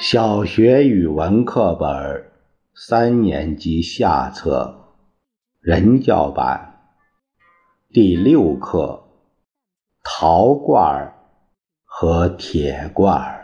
小学语文课本三年级下册人教版第六课：陶罐和铁罐。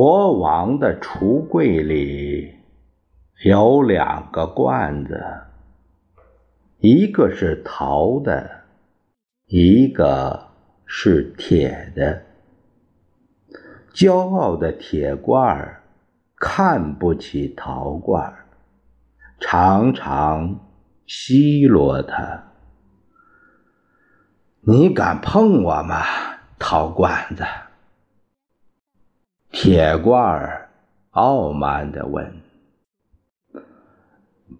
国王的橱柜里有两个罐子，一个是陶的，一个是铁的。骄傲的铁罐看不起陶罐，常常奚落他：“你敢碰我吗，陶罐子？”铁罐儿傲慢地问：“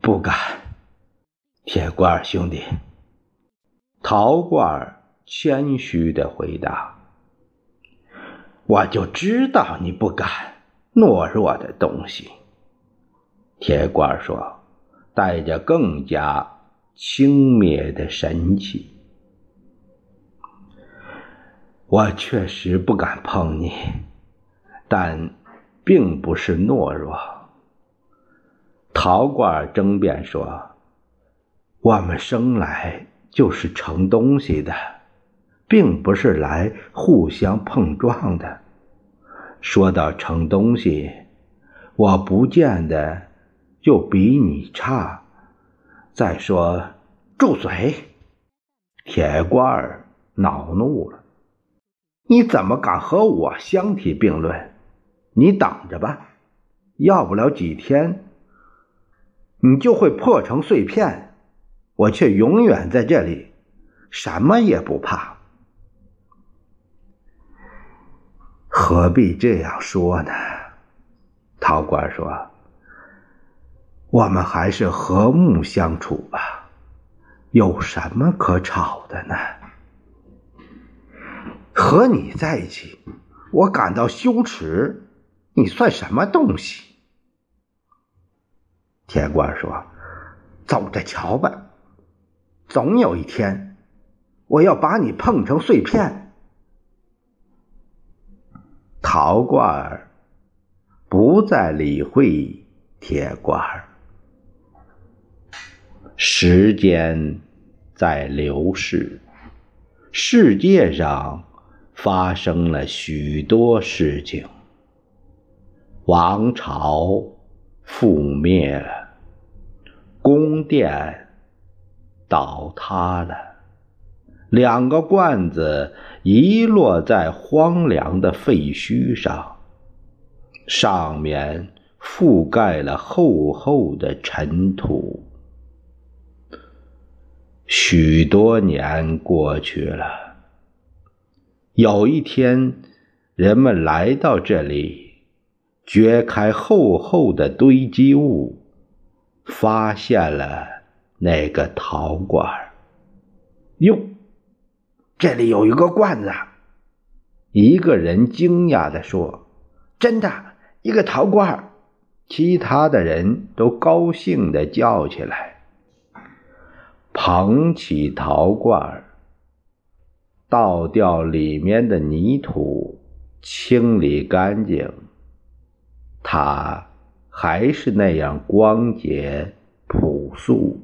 不敢。”铁罐儿兄弟，陶罐儿谦虚地回答：“我就知道你不敢，懦弱的东西。”铁罐儿说，带着更加轻蔑的神气：“我确实不敢碰你。”但并不是懦弱。陶罐争辩说：“我们生来就是盛东西的，并不是来互相碰撞的。说到盛东西，我不见得就比你差。再说，住嘴！”铁罐恼怒了：“你怎么敢和我相提并论？”你等着吧，要不了几天，你就会破成碎片，我却永远在这里，什么也不怕。何必这样说呢？陶官说：“我们还是和睦相处吧，有什么可吵的呢？和你在一起，我感到羞耻。”你算什么东西？铁罐说：“走着瞧吧，总有一天，我要把你碰成碎片。”陶罐不再理会铁罐时间在流逝，世界上发生了许多事情。王朝覆灭了，宫殿倒塌了，两个罐子遗落在荒凉的废墟上，上面覆盖了厚厚的尘土。许多年过去了，有一天，人们来到这里。掘开厚厚的堆积物，发现了那个陶罐。哟，这里有一个罐子！一个人惊讶地说：“真的，一个陶罐！”其他的人都高兴地叫起来。捧起陶罐，倒掉里面的泥土，清理干净。它还是那样光洁、朴素、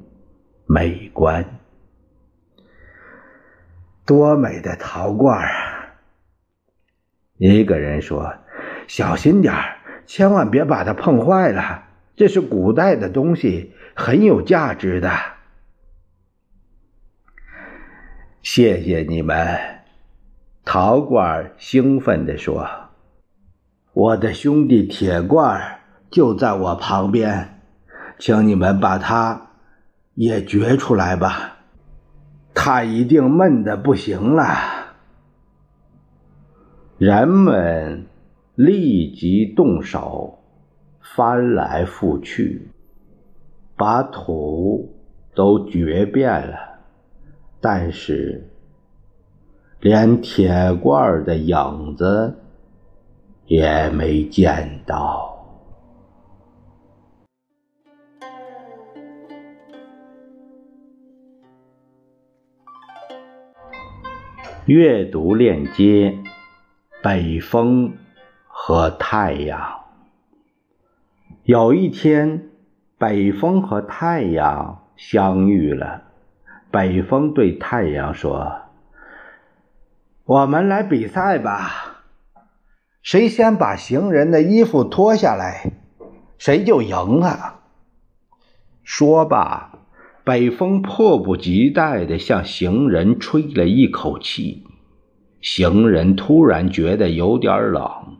美观。多美的陶罐啊！一个人说：“小心点千万别把它碰坏了。这是古代的东西，很有价值的。”谢谢你们，陶罐兴奋地说。我的兄弟铁罐就在我旁边，请你们把他也掘出来吧，他一定闷得不行了。人们立即动手，翻来覆去，把土都掘遍了，但是连铁罐的影子也没见到。阅读链接：北风和太阳。有一天，北风和太阳相遇了。北风对太阳说：“我们来比赛吧，谁先把行人的衣服脱下来，谁就赢了。”说罢。北风迫不及待地向行人吹了一口气，行人突然觉得有点冷，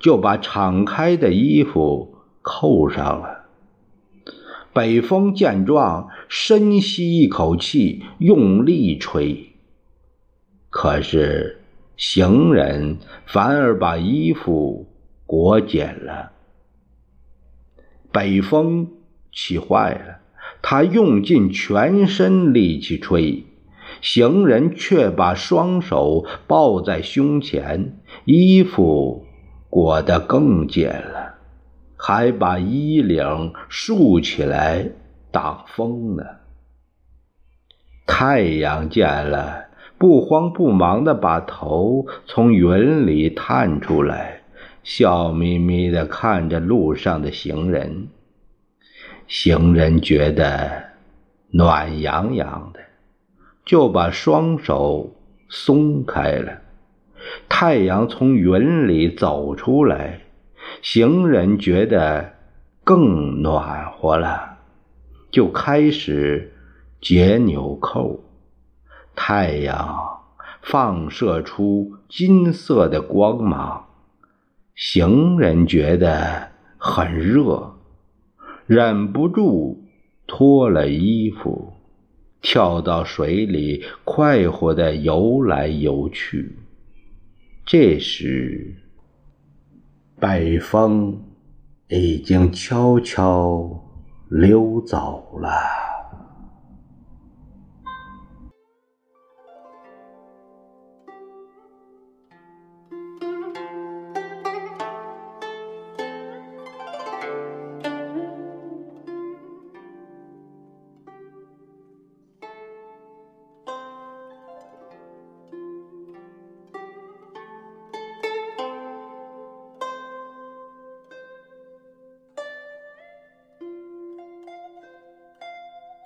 就把敞开的衣服扣上了。北风见状，深吸一口气，用力吹，可是行人反而把衣服裹紧了。北风气坏了。他用尽全身力气吹，行人却把双手抱在胸前，衣服裹得更紧了，还把衣领竖起来挡风呢。太阳见了，不慌不忙地把头从云里探出来，笑眯眯地看着路上的行人。行人觉得暖洋洋的，就把双手松开了。太阳从云里走出来，行人觉得更暖和了，就开始解纽扣。太阳放射出金色的光芒，行人觉得很热。忍不住脱了衣服，跳到水里，快活的游来游去。这时，北风已经悄悄溜走了。